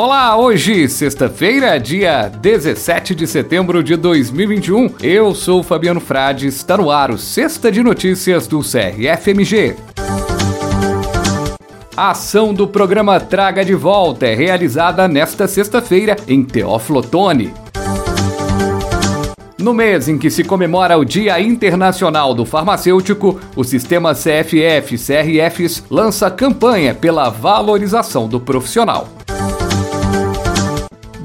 Olá, hoje, sexta-feira, dia 17 de setembro de 2021. Eu sou Fabiano Frade, está no ar o Sexta de Notícias do CRFMG. A ação do programa Traga de Volta é realizada nesta sexta-feira em Teófilo Otoni. No mês em que se comemora o Dia Internacional do Farmacêutico, o sistema CFF-CRFs lança campanha pela valorização do profissional.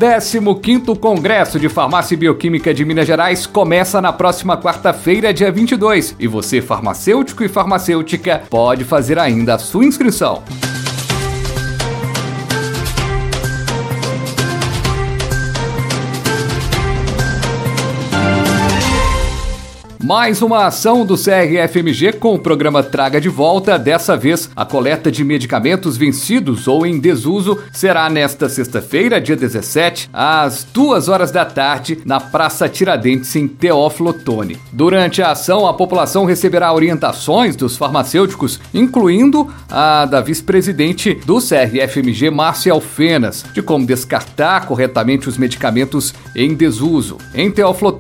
15º Congresso de Farmácia e Bioquímica de Minas Gerais começa na próxima quarta-feira, dia 22, e você, farmacêutico e farmacêutica, pode fazer ainda a sua inscrição. Mais uma ação do CRFMG com o programa Traga de Volta. Dessa vez, a coleta de medicamentos vencidos ou em desuso será nesta sexta-feira, dia 17, às 2 horas da tarde, na Praça Tiradentes, em Teófilo. Durante a ação, a população receberá orientações dos farmacêuticos, incluindo a da vice-presidente do CRFMG, Márcia Alfenas, de como descartar corretamente os medicamentos em desuso. Em Teófilo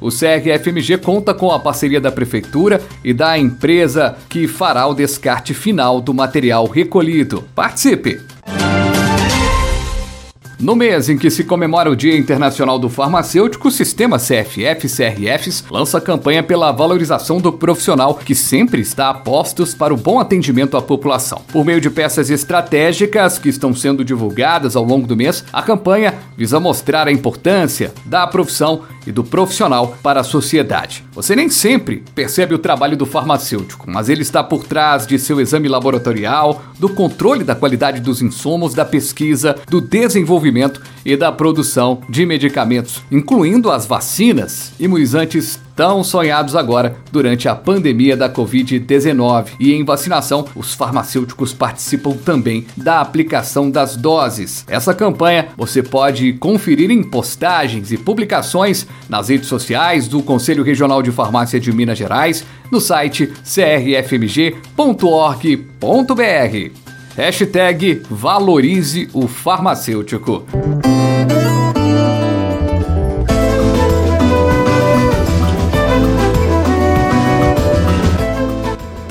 o CRFMG conta com a parceria da Prefeitura e da empresa que fará o descarte final do material recolhido. Participe! No mês em que se comemora o Dia Internacional do Farmacêutico, o sistema CFF-CRFs lança campanha pela valorização do profissional que sempre está a postos para o bom atendimento à população. Por meio de peças estratégicas que estão sendo divulgadas ao longo do mês, a campanha visa mostrar a importância da profissão e do profissional para a sociedade. Você nem sempre percebe o trabalho do farmacêutico, mas ele está por trás de seu exame laboratorial, do controle da qualidade dos insumos, da pesquisa, do desenvolvimento e da produção de medicamentos, incluindo as vacinas, imunizantes tão sonhados agora durante a pandemia da Covid-19. E em vacinação, os farmacêuticos participam também da aplicação das doses. Essa campanha você pode conferir em postagens e publicações nas redes sociais do Conselho Regional de Farmácia de Minas Gerais, no site crfmg.org.br. Hashtag valorize o farmacêutico.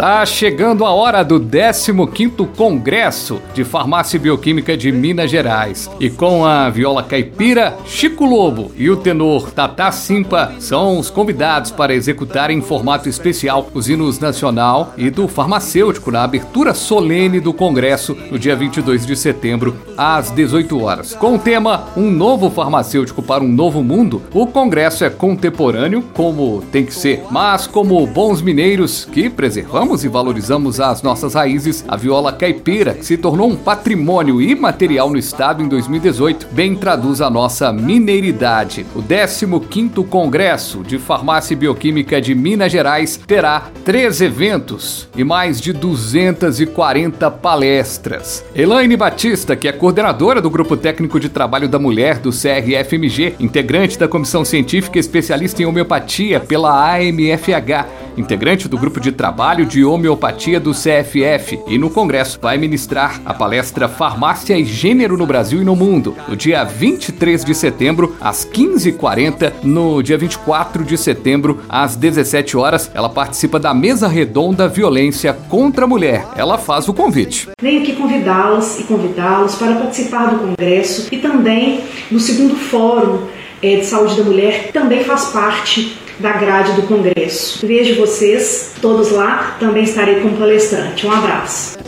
Tá chegando a hora do 15º Congresso de Farmácia Bioquímica de Minas Gerais. E com a viola caipira, Chico Lobo e o tenor Tata Simpa são os convidados para executar em formato especial os hinos nacional e do farmacêutico na abertura solene do Congresso no dia 22 de setembro, às 18 horas. Com o tema Um novo farmacêutico para um novo mundo, o Congresso é contemporâneo, como tem que ser, mas como bons mineiros que preservamos e valorizamos as nossas raízes, a viola caipira, que se tornou um patrimônio imaterial no estado em 2018, bem traduz a nossa mineiridade. O 15º Congresso de Farmácia e Bioquímica de Minas Gerais terá três eventos e mais de 240 palestras. Elaine Batista, que é coordenadora do Grupo Técnico de Trabalho da Mulher do CRFMG, integrante da Comissão Científica especialista em homeopatia pela AMFH, integrante do Grupo de Trabalho de Homeopatia do CFF, e no Congresso vai ministrar a palestra Farmácia e Gênero no Brasil e no Mundo, no dia 23 de setembro, às 15h40, no dia 24 de setembro, às 17 horas. Ela participa da mesa redonda Violência contra a Mulher. Ela faz o convite. Venho aqui convidá-las e convidá-los para participar do Congresso e também no segundo Fórum eh, de Saúde da Mulher, também faz parte da grade do Congresso. Vejo vocês todos lá, também estarei como palestrante. Um abraço.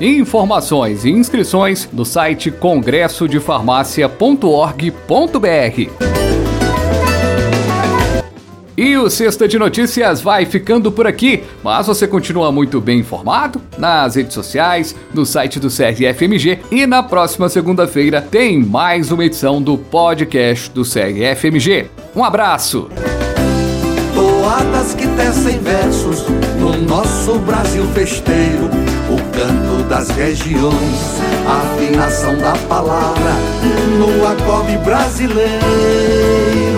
Informações e inscrições no site congressodefarmácia.org.br. E o Sexta de Notícias vai ficando por aqui, mas você continua muito bem informado nas redes sociais, no site do CRFMG e na próxima segunda-feira tem mais uma edição do podcast do CRFMG. Um abraço! Toadas que tecem versos no nosso Brasil festeiro, o canto das regiões, a afinação da palavra no acorde brasileiro.